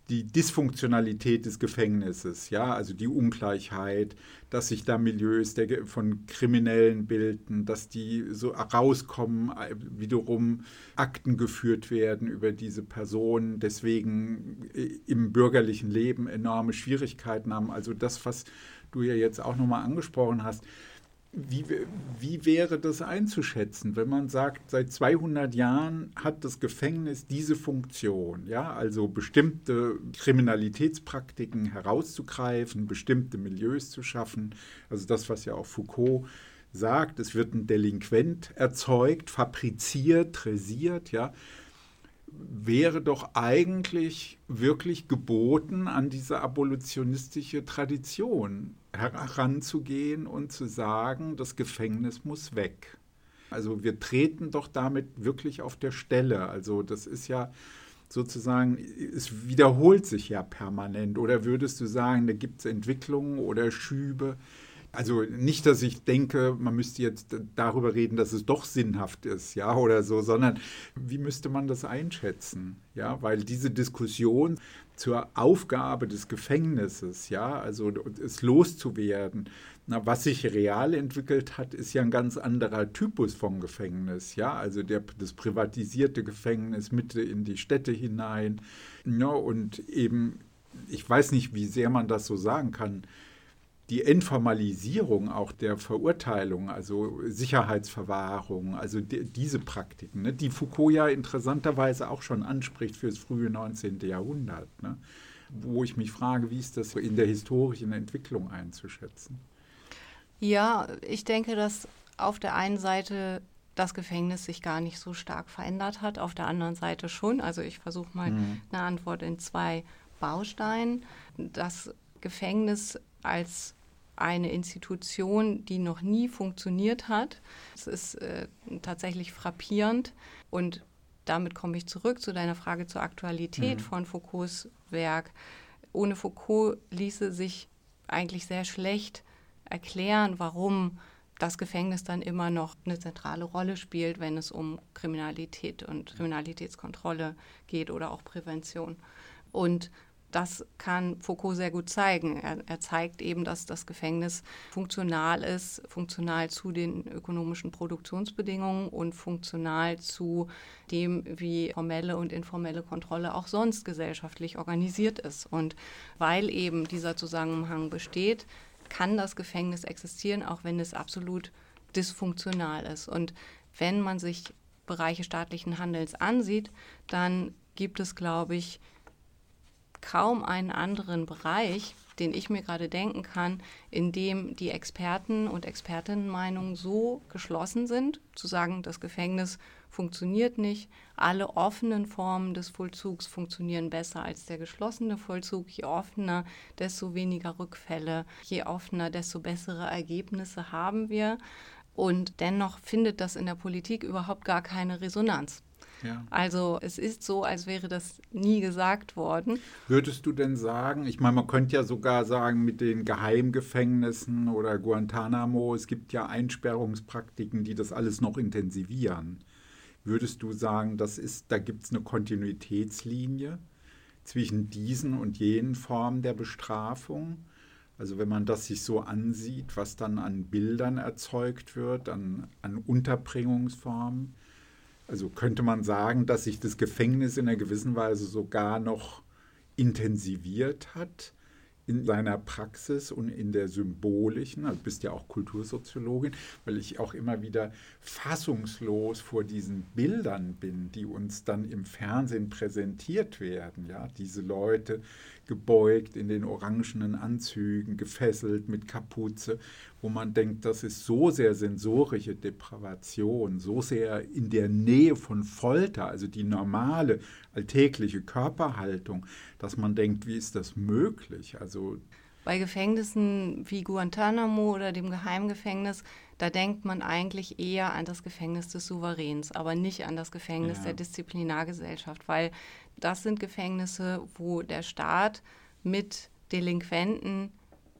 die Dysfunktionalität des Gefängnisses, ja, also die Ungleichheit, dass sich da Milieus der, von Kriminellen bilden, dass die so rauskommen, wiederum Akten geführt werden über diese Personen, deswegen äh, im bürgerlichen Leben enorme Schwierigkeiten haben. Also das, was du ja jetzt auch nochmal angesprochen hast, wie, wie wäre das einzuschätzen, wenn man sagt, seit 200 Jahren hat das Gefängnis diese Funktion, ja, also bestimmte Kriminalitätspraktiken herauszugreifen, bestimmte Milieus zu schaffen, also das, was ja auch Foucault sagt, es wird ein Delinquent erzeugt, fabriziert, dressiert, ja, wäre doch eigentlich wirklich geboten, an diese abolitionistische Tradition heranzugehen und zu sagen, das Gefängnis muss weg. Also wir treten doch damit wirklich auf der Stelle. Also das ist ja sozusagen, es wiederholt sich ja permanent. Oder würdest du sagen, da gibt es Entwicklungen oder Schübe, Also nicht, dass ich denke, man müsste jetzt darüber reden, dass es doch sinnhaft ist, ja, oder so, sondern wie müsste man das einschätzen? Ja, weil diese Diskussion zur Aufgabe des Gefängnisses, ja, also es loszuwerden, na, was sich real entwickelt hat, ist ja ein ganz anderer Typus von Gefängnis, ja, also der, das privatisierte Gefängnis Mitte in die Städte hinein, ja, und eben, ich weiß nicht, wie sehr man das so sagen kann, die Entformalisierung auch der Verurteilung, also Sicherheitsverwahrung, also die, diese Praktiken, ne, die Foucault ja interessanterweise auch schon anspricht für das frühe 19. Jahrhundert, ne, wo ich mich frage, wie ist das in der historischen Entwicklung einzuschätzen? Ja, ich denke, dass auf der einen Seite das Gefängnis sich gar nicht so stark verändert hat, auf der anderen Seite schon. Also ich versuche mal mhm. eine Antwort in zwei Bausteinen. Das Gefängnis als eine Institution, die noch nie funktioniert hat. Es ist äh, tatsächlich frappierend und damit komme ich zurück zu deiner Frage zur Aktualität mhm. von Foucaults Werk. Ohne Foucault ließe sich eigentlich sehr schlecht erklären, warum das Gefängnis dann immer noch eine zentrale Rolle spielt, wenn es um Kriminalität und Kriminalitätskontrolle geht oder auch Prävention. Und das kann Foucault sehr gut zeigen. Er, er, zeigt eben, dass das Gefängnis funktional ist, funktional zu den ökonomischen Produktionsbedingungen und funktional zu dem, wie formelle und informelle Kontrolle auch sonst gesellschaftlich organisiert ist. Und weil eben dieser Zusammenhang besteht, kann das Gefängnis existieren, auch wenn es absolut dysfunktional ist. Und wenn man sich Bereiche staatlichen Handels ansieht, dann gibt es, glaube ich, kaum einen anderen Bereich, den ich mir gerade denken kann, in dem die Experten und Expertinnenmeinungen so geschlossen sind, zu sagen, das Gefängnis funktioniert nicht, alle offenen Formen des Vollzugs funktionieren besser als der geschlossene Vollzug. Je offener, desto weniger Rückfälle, je offener, desto bessere Ergebnisse haben wir. Und dennoch findet das in der Politik überhaupt gar keine Resonanz. Ja. Also es ist so, als wäre das nie gesagt worden. Würdest du denn sagen, ich meine, man könnte ja sogar sagen, mit den Geheimgefängnissen oder Guantanamo, es gibt ja Einsperrungspraktiken, die das alles noch intensivieren. Würdest du sagen, das ist, da gibt es eine Kontinuitätslinie zwischen diesen und jenen Formen der Bestrafung? Also wenn man das sich so ansieht, was dann an Bildern erzeugt wird, an, an Unterbringungsformen, also könnte man sagen, dass sich das Gefängnis in einer gewissen Weise sogar noch intensiviert hat in seiner Praxis und in der symbolischen, also bist ja auch Kultursoziologin, weil ich auch immer wieder fassungslos vor diesen Bildern bin, die uns dann im Fernsehen präsentiert werden. Ja, diese Leute gebeugt in den orangenen Anzügen, gefesselt mit Kapuze, wo man denkt, das ist so sehr sensorische Depravation, so sehr in der Nähe von Folter, also die normale alltägliche Körperhaltung, dass man denkt, wie ist das möglich? Also bei Gefängnissen wie Guantanamo oder dem Geheimgefängnis, da denkt man eigentlich eher an das Gefängnis des Souveräns, aber nicht an das Gefängnis ja. der Disziplinargesellschaft, weil das sind Gefängnisse, wo der Staat mit Delinquenten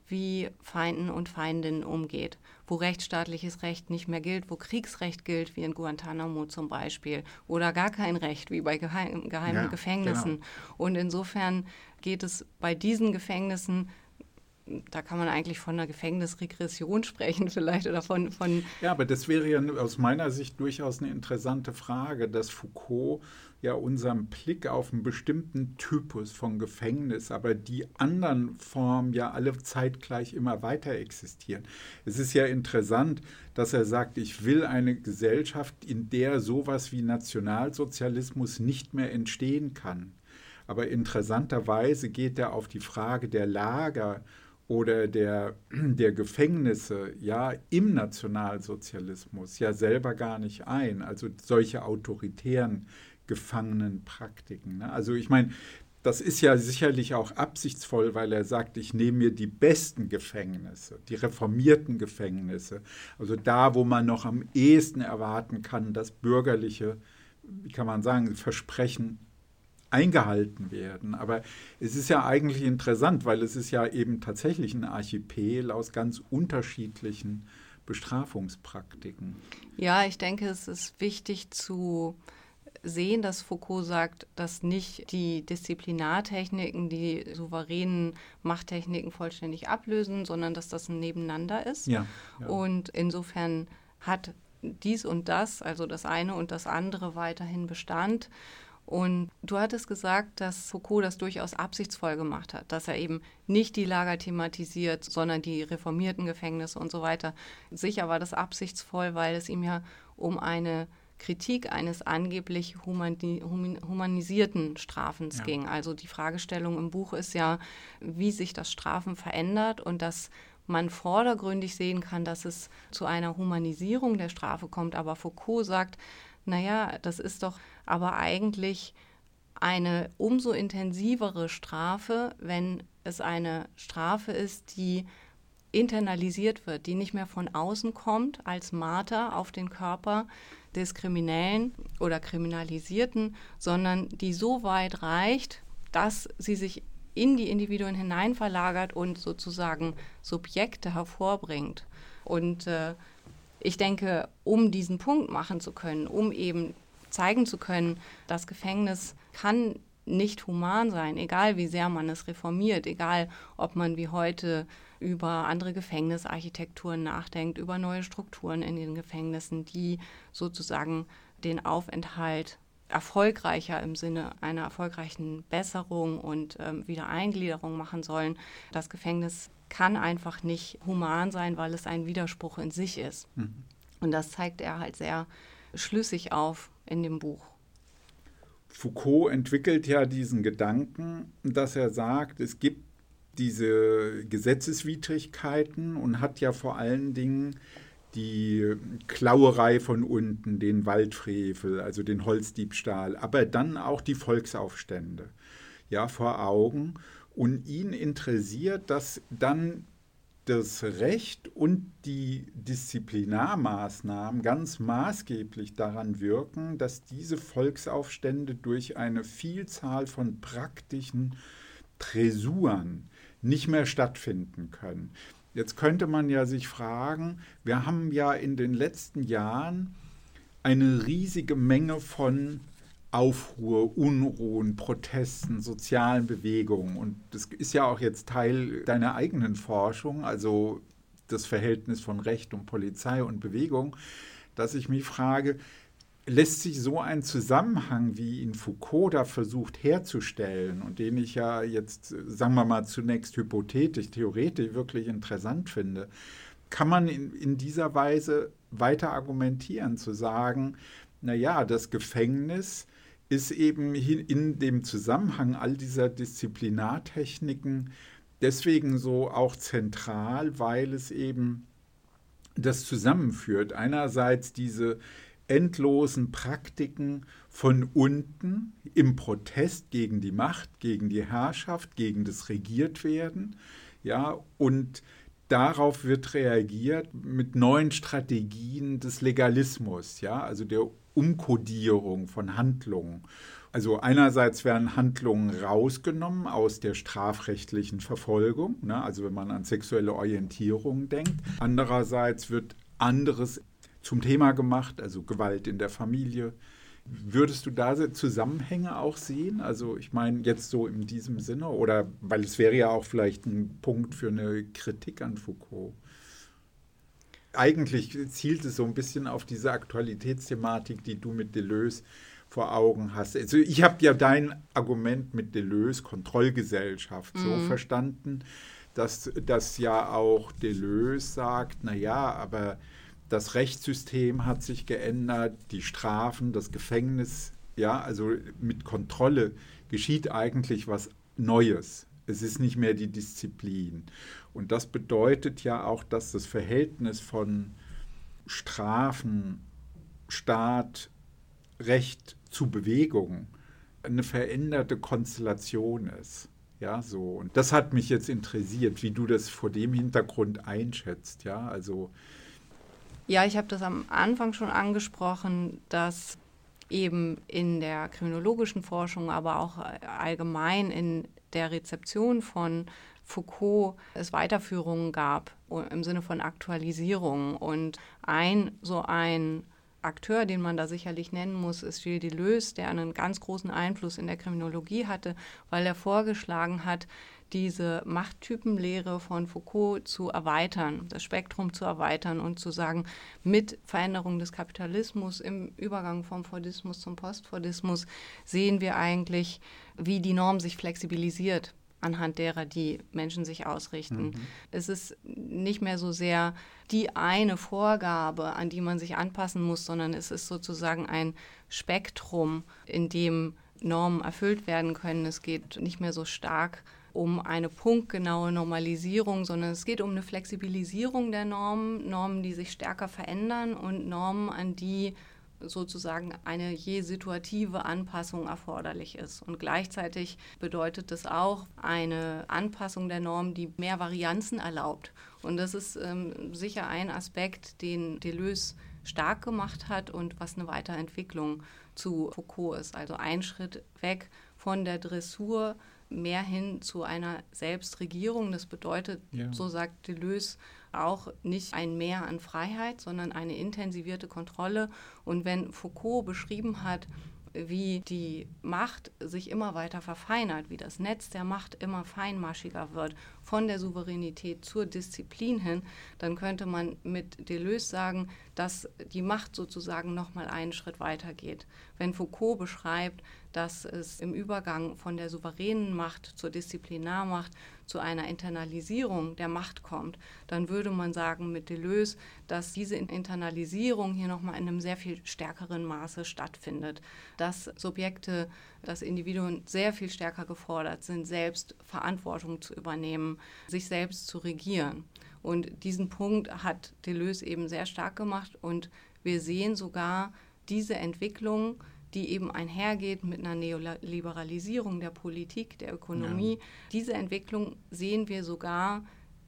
wie Feinden und Feindinnen umgeht, wo rechtsstaatliches Recht nicht mehr gilt, wo Kriegsrecht gilt, wie in Guantanamo zum Beispiel, oder gar kein Recht, wie bei geheim, geheimen ja, Gefängnissen. Genau. Und insofern geht es bei diesen Gefängnissen da kann man eigentlich von einer Gefängnisregression (laughs) sprechen vielleicht oder von, von Ja, aber das wäre ja aus meiner Sicht durchaus eine interessante Frage, dass Foucault ja unseren Blick auf einen bestimmten Typus von Gefängnis, aber die anderen Formen ja alle zeitgleich immer weiter existieren. Es ist ja interessant, dass er sagt, ich will eine Gesellschaft, in der sowas wie Nationalsozialismus nicht mehr entstehen kann. Aber interessanterweise geht er auf die Frage der Lager oder der, (clears throat) der Gefängnisse ja im Nationalsozialismus ja selber gar nicht ein. Also solche autoritären Gefangenenpraktiken. Ne? Also ich meine, das ist ja sicherlich auch absichtsvoll, weil er sagt, ich nehme mir die besten Gefängnisse, die reformierten Gefängnisse, also da, wo man noch am ehesten erwarten kann, dass bürgerliche, wie kann man sagen, Versprechen eingehalten werden. Aber es ist ja eigentlich interessant, weil es ist ja eben tatsächlich ein Archipel aus ganz unterschiedlichen Bestrafungspraktiken. Ja, ich denke, es ist wichtig zu sehen, dass Foucault sagt, dass nicht die Disziplinartechniken die souveränen Machttechniken vollständig ablösen, sondern dass das ein Nebeneinander ist. Ja, ja. Und insofern hat dies und das, also das eine und das andere weiterhin Bestand. Und du hattest gesagt, dass Foucault das durchaus absichtsvoll gemacht hat, dass er eben nicht die Lager thematisiert, sondern die reformierten Gefängnisse und so weiter. Sicher war das absichtsvoll, weil es ihm ja um eine Kritik eines angeblich humani humanisierten Strafens ja. ging. Also die Fragestellung im Buch ist ja, wie sich das Strafen verändert und dass man vordergründig sehen kann, dass es zu einer Humanisierung der Strafe kommt. Aber Foucault sagt, naja, das ist doch aber eigentlich eine umso intensivere Strafe, wenn es eine Strafe ist, die internalisiert wird, die nicht mehr von außen kommt als Marter auf den Körper des Kriminellen oder Kriminalisierten, sondern die so weit reicht, dass sie sich in die Individuen hinein verlagert und sozusagen Subjekte hervorbringt. Und äh, ich denke, um diesen Punkt machen zu können, um eben zeigen zu können, das Gefängnis kann nicht human sein, egal wie sehr man es reformiert, egal ob man wie heute über andere Gefängnisarchitekturen nachdenkt, über neue Strukturen in den Gefängnissen, die sozusagen den Aufenthalt erfolgreicher im Sinne einer erfolgreichen Besserung und ähm, Wiedereingliederung machen sollen. Das Gefängnis kann einfach nicht human sein, weil es ein Widerspruch in sich ist. Mhm. Und das zeigt er halt sehr schlüssig auf in dem Buch. Foucault entwickelt ja diesen Gedanken, dass er sagt, es gibt diese Gesetzeswidrigkeiten und hat ja vor allen Dingen die Klauerei von unten, den Waldfrevel, also den Holzdiebstahl, aber dann auch die Volksaufstände ja, vor Augen. Und ihn interessiert, dass dann das Recht und die Disziplinarmaßnahmen ganz maßgeblich daran wirken, dass diese Volksaufstände durch eine Vielzahl von praktischen Tresuren nicht mehr stattfinden können. Jetzt könnte man ja sich fragen, wir haben ja in den letzten Jahren eine riesige Menge von Aufruhr, Unruhen, Protesten, sozialen Bewegungen. Und das ist ja auch jetzt Teil deiner eigenen Forschung, also das Verhältnis von Recht und Polizei und Bewegung, dass ich mich frage, lässt sich so ein Zusammenhang, wie ihn Foucault da versucht herzustellen und den ich ja jetzt, sagen wir mal, zunächst hypothetisch, theoretisch wirklich interessant finde, kann man in, in dieser Weise weiter argumentieren, zu sagen, naja, das Gefängnis ist eben in dem Zusammenhang all dieser Disziplinartechniken deswegen so auch zentral, weil es eben das zusammenführt. Einerseits diese endlosen Praktiken von unten im Protest gegen die Macht, gegen die Herrschaft, gegen das Regiertwerden, ja, und darauf wird reagiert mit neuen Strategien des Legalismus, ja, also der Umkodierung von Handlungen. Also einerseits werden Handlungen rausgenommen aus der strafrechtlichen Verfolgung, ne, also wenn man an sexuelle Orientierung denkt. Andererseits wird anderes zum Thema gemacht, also Gewalt in der Familie. Würdest du da Zusammenhänge auch sehen? Also ich meine jetzt so in diesem Sinne oder weil es wäre ja auch vielleicht ein Punkt für eine Kritik an Foucault. Eigentlich zielt es so ein bisschen auf diese Aktualitätsthematik, die du mit Deleuze vor Augen hast. Also ich habe ja dein Argument mit Deleuze Kontrollgesellschaft mhm. so verstanden, dass das ja auch Deleuze sagt, naja, aber das Rechtssystem hat sich geändert, die Strafen, das Gefängnis, ja, also mit Kontrolle geschieht eigentlich was Neues. Es ist nicht mehr die Disziplin. Und das bedeutet ja auch, dass das Verhältnis von Strafen, Staat, Recht zu Bewegung eine veränderte Konstellation ist. Ja, so. Und das hat mich jetzt interessiert, wie du das vor dem Hintergrund einschätzt. Ja, also ja, ich habe das am Anfang schon angesprochen, dass eben in der kriminologischen Forschung, aber auch allgemein in der Rezeption von Foucault es Weiterführungen gab im Sinne von Aktualisierung. Und ein so ein Akteur, den man da sicherlich nennen muss, ist Gilles Deleuze, der einen ganz großen Einfluss in der Kriminologie hatte, weil er vorgeschlagen hat, diese Machttypenlehre von Foucault zu erweitern, das Spektrum zu erweitern und zu sagen, mit Veränderung des Kapitalismus im Übergang vom Fordismus zum Postfordismus sehen wir eigentlich, wie die Norm sich flexibilisiert anhand derer die Menschen sich ausrichten. Mhm. Es ist nicht mehr so sehr die eine Vorgabe, an die man sich anpassen muss, sondern es ist sozusagen ein Spektrum, in dem Normen erfüllt werden können. Es geht nicht mehr so stark um eine punktgenaue Normalisierung, sondern es geht um eine Flexibilisierung der Normen, Normen, die sich stärker verändern und Normen, an die sozusagen eine je situative Anpassung erforderlich ist. Und gleichzeitig bedeutet das auch eine Anpassung der Norm, die mehr Varianzen erlaubt. Und das ist ähm, sicher ein Aspekt, den Deleuze stark gemacht hat und was eine Weiterentwicklung zu Foucault ist. Also ein Schritt weg von der Dressur mehr hin zu einer Selbstregierung. Das bedeutet, ja. so sagt Deleuze, auch nicht ein Mehr an Freiheit, sondern eine intensivierte Kontrolle. Und wenn Foucault beschrieben hat, wie die Macht sich immer weiter verfeinert, wie das Netz der Macht immer feinmaschiger wird, von der Souveränität zur Disziplin hin, dann könnte man mit Deleuze sagen, dass die Macht sozusagen nochmal einen Schritt weiter geht. Wenn Foucault beschreibt, dass es im Übergang von der souveränen Macht zur Disziplinarmacht zu einer Internalisierung der Macht kommt, dann würde man sagen mit Deleuze, dass diese Internalisierung hier nochmal in einem sehr viel stärkeren Maße stattfindet, dass Subjekte, dass Individuen sehr viel stärker gefordert sind, selbst Verantwortung zu übernehmen, sich selbst zu regieren. Und diesen Punkt hat Deleuze eben sehr stark gemacht und wir sehen sogar diese Entwicklung, die eben einhergeht mit einer Neoliberalisierung der Politik, der Ökonomie. Ja. Diese Entwicklung sehen wir sogar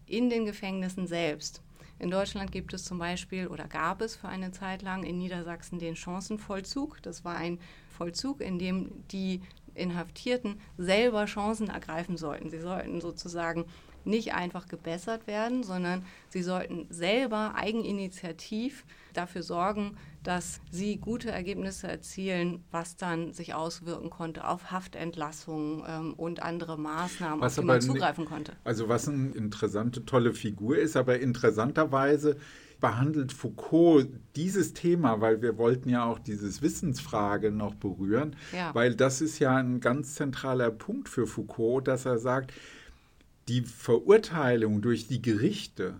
in den Gefängnissen selbst. In Deutschland gibt es zum Beispiel oder gab es für eine Zeit lang in Niedersachsen den Chancenvollzug. Das war ein Vollzug, in dem die Inhaftierten selber Chancen ergreifen sollten. Sie sollten sozusagen nicht einfach gebessert werden, sondern sie sollten selber eigeninitiativ dafür sorgen, dass sie gute Ergebnisse erzielen, was dann sich auswirken konnte auf Haftentlassungen ähm, und andere Maßnahmen, was auf die man zugreifen konnte. Also was eine interessante, tolle Figur ist, aber interessanterweise behandelt Foucault dieses Thema, weil wir wollten ja auch dieses Wissensfrage noch berühren, ja. weil das ist ja ein ganz zentraler Punkt für Foucault, dass er sagt, die Verurteilung durch die Gerichte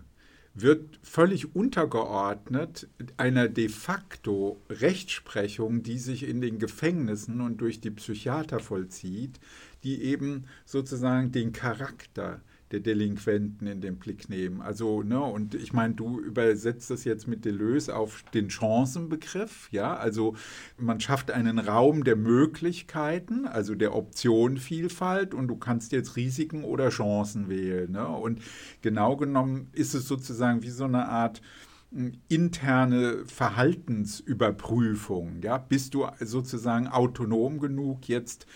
wird völlig untergeordnet einer de facto Rechtsprechung, die sich in den Gefängnissen und durch die Psychiater vollzieht, die eben sozusagen den Charakter der Delinquenten in den Blick nehmen. Also, ne, und ich meine, du übersetzt das jetzt mit Deleuze auf den Chancenbegriff, ja, also man schafft einen Raum der Möglichkeiten, also der Optionenvielfalt und du kannst jetzt Risiken oder Chancen wählen, ne? Und genau genommen ist es sozusagen wie so eine Art hm, interne Verhaltensüberprüfung, ja, bist du sozusagen autonom genug jetzt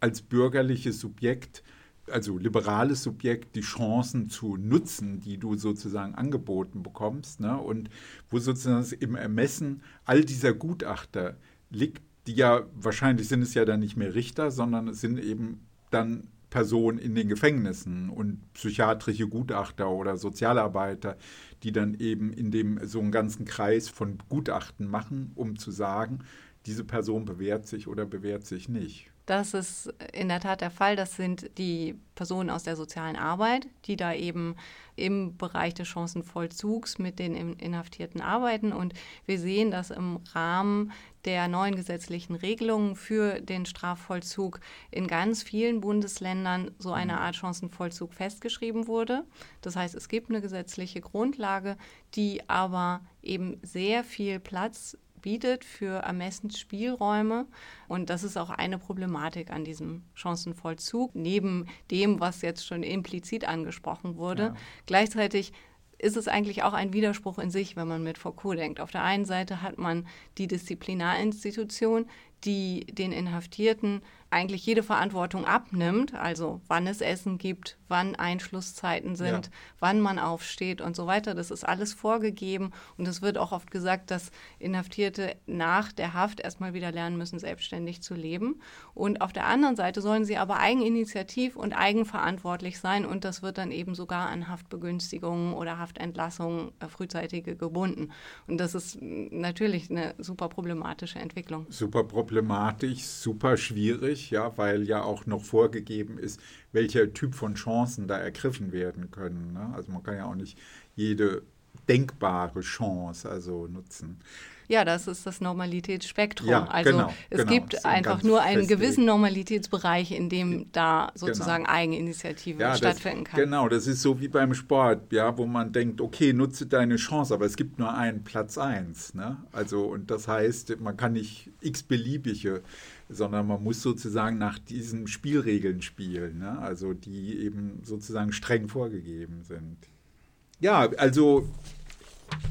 als bürgerliches Subjekt also liberales Subjekt die Chancen zu nutzen, die du sozusagen angeboten bekommst, ne? und wo sozusagen im Ermessen all dieser Gutachter liegt, die ja wahrscheinlich sind es ja dann nicht mehr Richter, sondern es sind eben dann Personen in den Gefängnissen und psychiatrische Gutachter oder Sozialarbeiter, die dann eben in dem so einen ganzen Kreis von Gutachten machen, um zu sagen, diese Person bewährt sich oder bewährt sich nicht. Das ist in der Tat der Fall. Das sind die Personen aus der sozialen Arbeit, die da eben im Bereich des Chancenvollzugs mit den Inhaftierten arbeiten. Und wir sehen, dass im Rahmen der neuen gesetzlichen Regelungen für den Strafvollzug in ganz vielen Bundesländern so eine mhm. Art Chancenvollzug festgeschrieben wurde. Das heißt, es gibt eine gesetzliche Grundlage, die aber eben sehr viel Platz bietet für Ermessensspielräume. Und das ist auch eine Problematik an diesem Chancenvollzug, neben dem, was jetzt schon implizit angesprochen wurde. Ja. Gleichzeitig ist es eigentlich auch ein Widerspruch in sich, wenn man mit Foucault denkt. Auf der einen Seite hat man die Disziplinarinstitution, die den Inhaftierten eigentlich jede Verantwortung abnimmt, also wann es Essen gibt, wann Einschlusszeiten sind, ja. wann man aufsteht und so weiter. Das ist alles vorgegeben und es wird auch oft gesagt, dass Inhaftierte nach der Haft erstmal wieder lernen müssen, selbstständig zu leben. Und auf der anderen Seite sollen sie aber eigeninitiativ und eigenverantwortlich sein und das wird dann eben sogar an Haftbegünstigungen oder Haftentlassungen äh, frühzeitige gebunden. Und das ist natürlich eine super problematische Entwicklung. Super problematisch, super schwierig ja, weil ja auch noch vorgegeben ist, welcher Typ von Chancen da ergriffen werden können. Ne? Also man kann ja auch nicht jede denkbare Chance also nutzen. Ja, das ist das Normalitätsspektrum. Ja, also genau, es genau. gibt einfach nur einen gewissen Normalitätsbereich, in dem da sozusagen genau. Eigeninitiative ja, stattfinden kann. Genau, das ist so wie beim Sport, ja, wo man denkt, okay, nutze deine Chance, aber es gibt nur einen Platz eins. Ne? Also, und das heißt, man kann nicht x-beliebige sondern man muss sozusagen nach diesen Spielregeln spielen, ne? also die eben sozusagen streng vorgegeben sind. Ja, also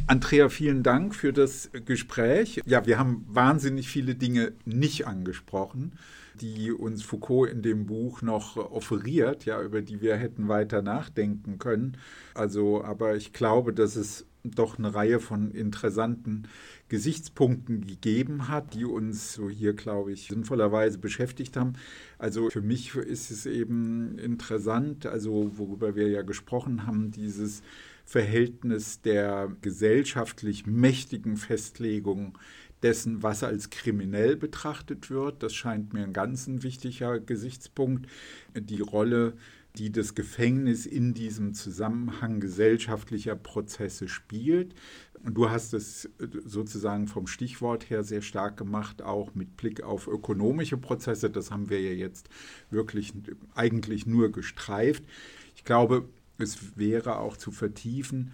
Andrea, vielen Dank für das Gespräch. Ja, wir haben wahnsinnig viele Dinge nicht angesprochen, die uns Foucault in dem Buch noch offeriert, ja, über die wir hätten weiter nachdenken können. Also, aber ich glaube, dass es doch eine Reihe von interessanten Gesichtspunkten gegeben hat, die uns so hier, glaube ich, sinnvollerweise beschäftigt haben. Also für mich ist es eben interessant, also worüber wir ja gesprochen haben, dieses Verhältnis der gesellschaftlich mächtigen Festlegung dessen, was als kriminell betrachtet wird. Das scheint mir ein ganz wichtiger Gesichtspunkt. Die Rolle die das Gefängnis in diesem Zusammenhang gesellschaftlicher Prozesse spielt. Du hast es sozusagen vom Stichwort her sehr stark gemacht, auch mit Blick auf ökonomische Prozesse. Das haben wir ja jetzt wirklich eigentlich nur gestreift. Ich glaube, es wäre auch zu vertiefen,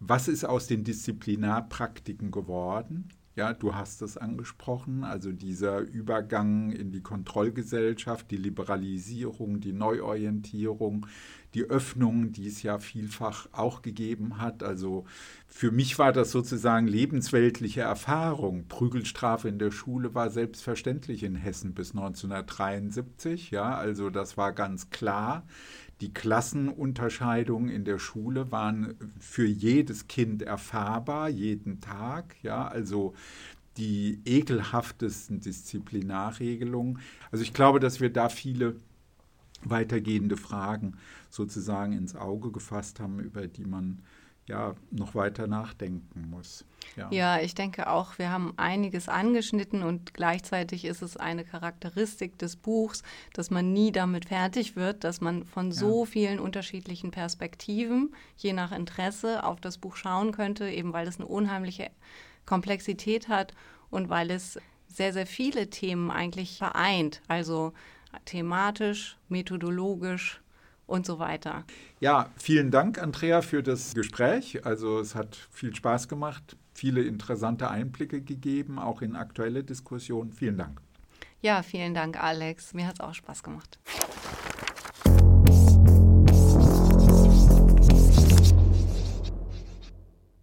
was ist aus den Disziplinarpraktiken geworden? Ja, du hast es angesprochen, also dieser Übergang in die Kontrollgesellschaft, die Liberalisierung, die Neuorientierung, die Öffnung, die es ja vielfach auch gegeben hat. Also für mich war das sozusagen lebensweltliche Erfahrung. Prügelstrafe in der Schule war selbstverständlich in Hessen bis 1973. Ja, also das war ganz klar. Die Klassenunterscheidungen in der Schule waren für jedes Kind erfahrbar, jeden Tag. Ja, also die ekelhaftesten Disziplinarregelungen. Also ich glaube, dass wir da viele weitergehende Fragen sozusagen ins Auge gefasst haben, über die man ja noch weiter nachdenken muss. Ja. ja. ich denke auch, wir haben einiges angeschnitten und gleichzeitig ist es eine Charakteristik des Buchs, dass man nie damit fertig wird, dass man von ja. so vielen unterschiedlichen Perspektiven, je nach Interesse, auf das Buch schauen könnte, eben weil es eine unheimliche Komplexität hat und weil es sehr, sehr viele Themen eigentlich vereint. Also thematisch, methodologisch, und so weiter. Ja, vielen Dank, Andrea, für das Gespräch. Also es hat viel Spaß gemacht, viele interessante Einblicke gegeben, auch in aktuelle Diskussionen. Vielen Dank. Ja, vielen Dank, Alex. Mir hat es auch Spaß gemacht.